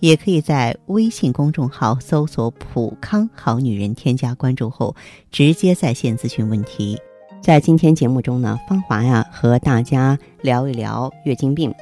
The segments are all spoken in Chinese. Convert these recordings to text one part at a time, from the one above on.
也可以在微信公众号搜索“普康好女人”，添加关注后直接在线咨询问题。在今天节目中呢，芳华呀和大家聊一聊月经病。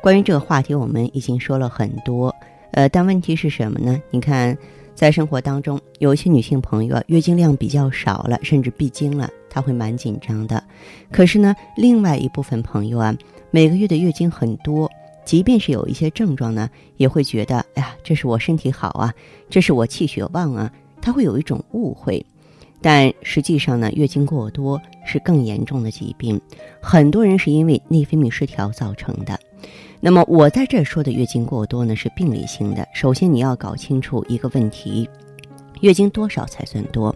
关于这个话题，我们已经说了很多，呃，但问题是什么呢？你看。在生活当中，有些女性朋友啊，月经量比较少了，甚至闭经了，她会蛮紧张的。可是呢，另外一部分朋友啊，每个月的月经很多，即便是有一些症状呢，也会觉得，哎呀，这是我身体好啊，这是我气血旺啊，他会有一种误会。但实际上呢，月经过多是更严重的疾病，很多人是因为内分泌失调造成的。那么我在这说的月经过多呢，是病理性的。首先你要搞清楚一个问题：月经多少才算多？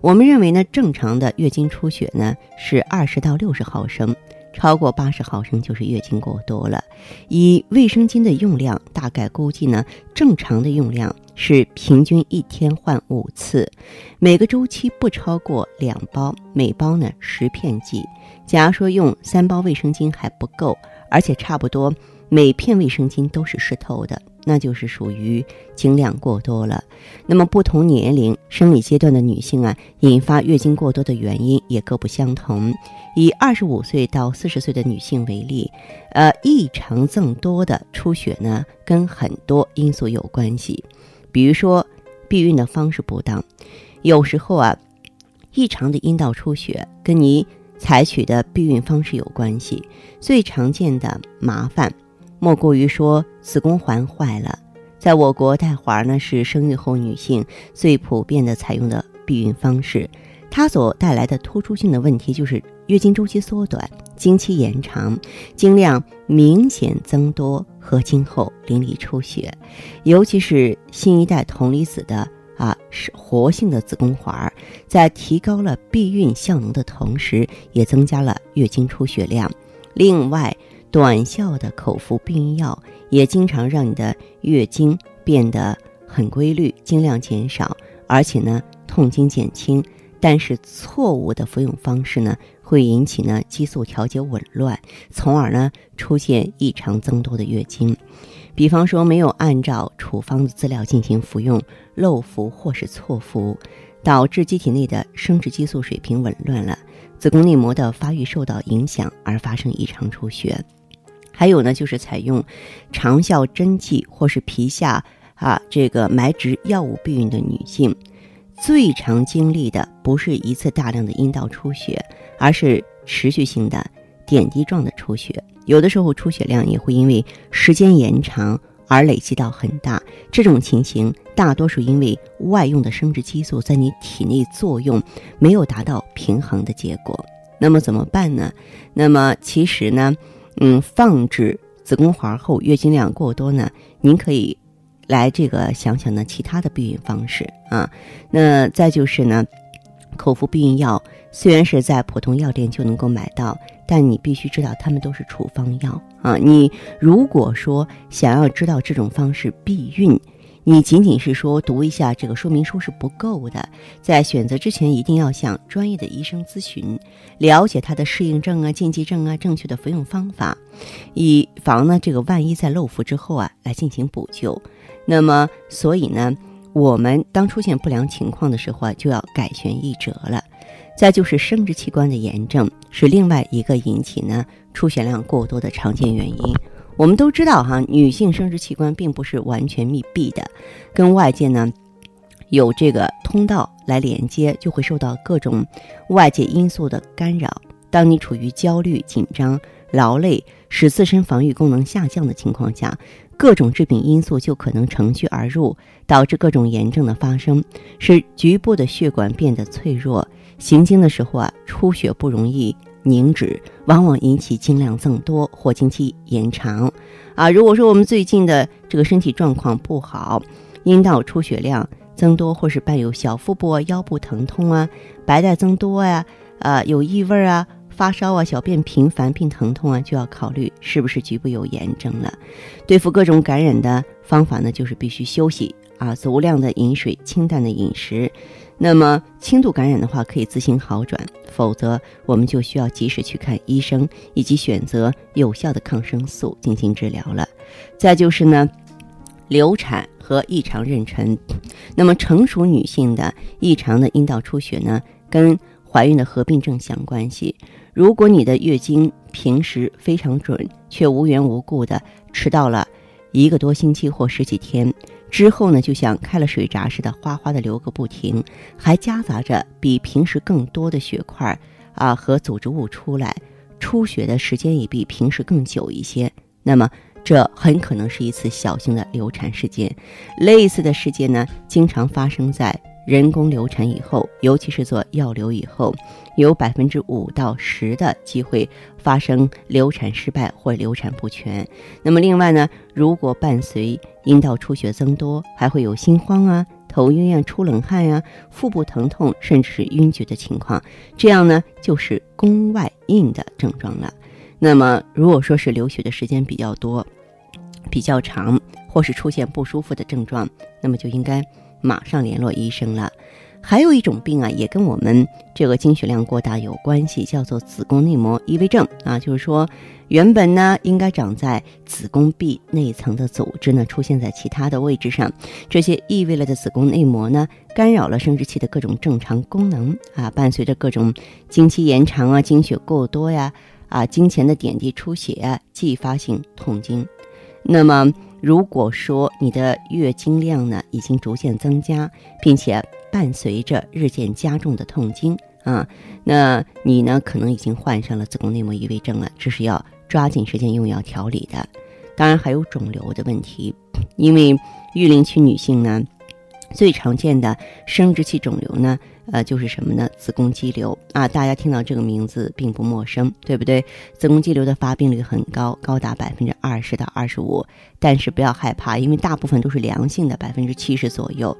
我们认为呢，正常的月经出血呢是二十到六十毫升，超过八十毫升就是月经过多了。以卫生巾的用量，大概估计呢，正常的用量是平均一天换五次，每个周期不超过两包，每包呢十片剂。假如说用三包卫生巾还不够，而且差不多。每片卫生巾都是湿透的，那就是属于经量过多了。那么不同年龄、生理阶段的女性啊，引发月经过多的原因也各不相同。以二十五岁到四十岁的女性为例，呃，异常增多的出血呢，跟很多因素有关系。比如说，避孕的方式不当，有时候啊，异常的阴道出血跟你采取的避孕方式有关系。最常见的麻烦。莫过于说子宫环坏了，在我国带环呢是生育后女性最普遍的采用的避孕方式，它所带来的突出性的问题就是月经周期缩短、经期延长、经量明显增多和今后淋漓出血，尤其是新一代铜离子的啊是活性的子宫环，在提高了避孕效能的同时，也增加了月经出血量。另外，短效的口服避孕药也经常让你的月经变得很规律，经量减少，而且呢痛经减轻。但是错误的服用方式呢，会引起呢激素调节紊乱，从而呢出现异常增多的月经。比方说，没有按照处方的资料进行服用，漏服或是错服，导致机体内的生殖激素水平紊乱了，子宫内膜的发育受到影响，而发生异常出血。还有呢，就是采用长效针剂或是皮下啊这个埋植药物避孕的女性，最常经历的不是一次大量的阴道出血，而是持续性的点滴状的出血。有的时候出血量也会因为时间延长而累积到很大。这种情形大多数因为外用的生殖激素在你体内作用没有达到平衡的结果。那么怎么办呢？那么其实呢？嗯，放置子宫环后月经量过多呢，您可以来这个想想呢其他的避孕方式啊。那再就是呢，口服避孕药虽然是在普通药店就能够买到，但你必须知道它们都是处方药啊。你如果说想要知道这种方式避孕，你仅仅是说读一下这个说明书是不够的，在选择之前一定要向专业的医生咨询，了解它的适应症啊、禁忌症啊、正确的服用方法，以防呢这个万一在漏服之后啊来进行补救。那么，所以呢，我们当出现不良情况的时候啊，就要改弦易辙了。再就是生殖器官的炎症是另外一个引起呢出血量过多的常见原因。我们都知道哈，女性生殖器官并不是完全密闭的，跟外界呢有这个通道来连接，就会受到各种外界因素的干扰。当你处于焦虑、紧张、劳累，使自身防御功能下降的情况下，各种致病因素就可能乘虚而入，导致各种炎症的发生，使局部的血管变得脆弱，行经的时候啊，出血不容易。凝脂往往引起经量增多或经期延长，啊，如果说我们最近的这个身体状况不好，阴道出血量增多或是伴有小腹部、腰部疼痛啊、白带增多呀，啊有异味啊、发烧啊、小便频繁并疼痛啊，就要考虑是不是局部有炎症了。对付各种感染的方法呢，就是必须休息啊，足量的饮水，清淡的饮食。那么轻度感染的话，可以自行好转；否则，我们就需要及时去看医生，以及选择有效的抗生素进行治疗了。再就是呢，流产和异常妊娠。那么成熟女性的异常的阴道出血呢，跟怀孕的合并症相关系。如果你的月经平时非常准，却无缘无故的迟到了一个多星期或十几天。之后呢，就像开了水闸似的，哗哗的流个不停，还夹杂着比平时更多的血块啊和组织物出来，出血的时间也比平时更久一些。那么，这很可能是一次小型的流产事件。类似的事件呢，经常发生在。人工流产以后，尤其是做药流以后，有百分之五到十的机会发生流产失败或流产不全。那么另外呢，如果伴随阴道出血增多，还会有心慌啊、头晕啊、出冷汗呀、腹部疼痛，甚至是晕厥的情况，这样呢就是宫外孕的症状了。那么如果说是流血的时间比较多、比较长，或是出现不舒服的症状，那么就应该。马上联络医生了。还有一种病啊，也跟我们这个经血量过大有关系，叫做子宫内膜异位症啊。就是说，原本呢应该长在子宫壁内层的组织呢，出现在其他的位置上。这些异位了的子宫内膜呢，干扰了生殖器的各种正常功能啊。伴随着各种经期延长啊、经血过多呀、啊经前的点滴出血啊、继发性痛经。那么，如果说你的月经量呢已经逐渐增加，并且伴随着日渐加重的痛经啊，那你呢可能已经患上了子宫内膜异位症了，这是要抓紧时间用药调理的。当然还有肿瘤的问题，因为育龄期女性呢最常见的生殖器肿瘤呢。呃，就是什么呢？子宫肌瘤啊，大家听到这个名字并不陌生，对不对？子宫肌瘤的发病率很高，高达百分之二十到二十五。但是不要害怕，因为大部分都是良性的，百分之七十左右。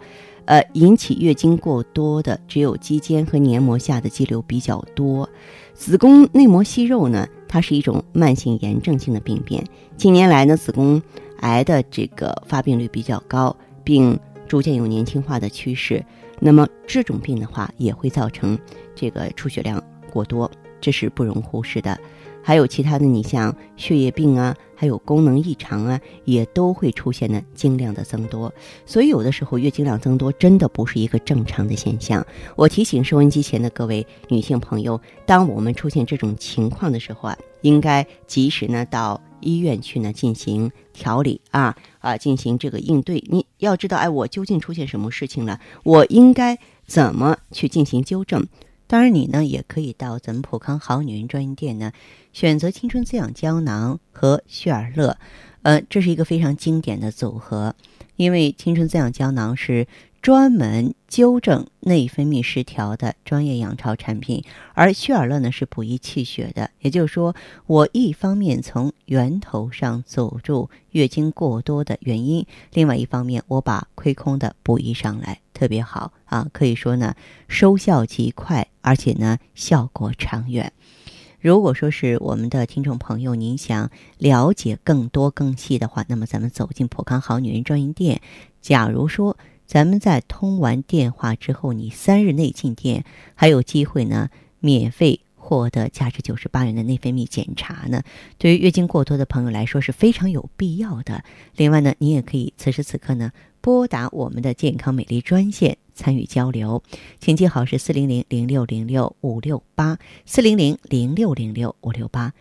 呃，引起月经过多的只有肌间和黏膜下的肌瘤比较多。子宫内膜息肉呢，它是一种慢性炎症性的病变。近年来呢，子宫癌的这个发病率比较高，并逐渐有年轻化的趋势。那么这种病的话，也会造成这个出血量过多，这是不容忽视的。还有其他的，你像血液病啊，还有功能异常啊，也都会出现呢经量的增多。所以有的时候月经量增多真的不是一个正常的现象。我提醒收音机前的各位女性朋友，当我们出现这种情况的时候啊，应该及时呢到。医院去呢进行调理啊啊，进行这个应对。你要知道，哎，我究竟出现什么事情了？我应该怎么去进行纠正？当然，你呢也可以到咱们普康好女人专营店呢，选择青春滋养胶囊和血尔乐，呃，这是一个非常经典的组合，因为青春滋养胶囊是。专门纠正内分泌失调的专业养巢产品，而血尔乐呢是补益气血的。也就是说，我一方面从源头上阻住月经过多的原因，另外一方面我把亏空的补益上来，特别好啊！可以说呢，收效极快，而且呢效果长远。如果说是我们的听众朋友，您想了解更多更细的话，那么咱们走进普康好女人专营店。假如说，咱们在通完电话之后，你三日内进店，还有机会呢，免费获得价值九十八元的内分泌检查呢。对于月经过多的朋友来说是非常有必要的。另外呢，你也可以此时此刻呢拨打我们的健康美丽专线参与交流，请记好是四零零零六零六五六八四零零零六零六五六八。